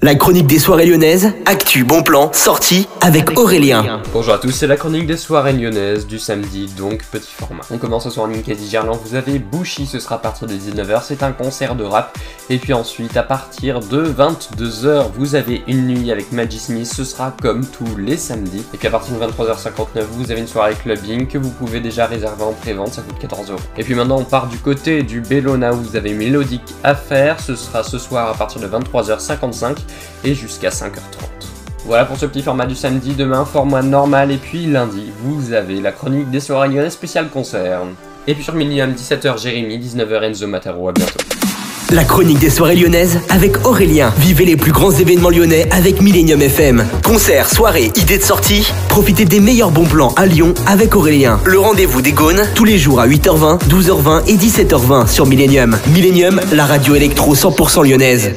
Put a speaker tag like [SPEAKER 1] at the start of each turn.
[SPEAKER 1] La chronique des soirées lyonnaises, actu, bon plan, sortie avec Aurélien.
[SPEAKER 2] Bonjour à tous, c'est la chronique des soirées lyonnaises du samedi, donc petit format. On commence ce soir en Ninkasi Gerland, vous avez Bouchy, ce sera à partir de 19h, c'est un concert de rap. Et puis ensuite, à partir de 22h, vous avez une nuit avec Maggie Smith, ce sera comme tous les samedis. Et puis à partir de 23h59, vous avez une soirée clubbing que vous pouvez déjà réserver en pré-vente, ça coûte 14 euros. Et puis maintenant, on part du côté du Bellona où vous avez Mélodique à faire, ce sera ce soir à partir de 23h55 et jusqu'à 5h30. Voilà pour ce petit format du samedi, demain format normal et puis lundi vous avez la chronique des soirées lyonnaises spécial concert. Et puis sur Millennium 17h Jérémy, 19h Enzo Mataro, à bientôt.
[SPEAKER 1] La chronique des soirées lyonnaises avec Aurélien. Vivez les plus grands événements lyonnais avec Millennium FM. Concerts, soirées, idées de sortie. Profitez des meilleurs bons plans à Lyon avec Aurélien. Le rendez-vous des Gaunes tous les jours à 8h20, 12h20 et 17h20 sur Millennium. Millennium, la radio électro 100% lyonnaise.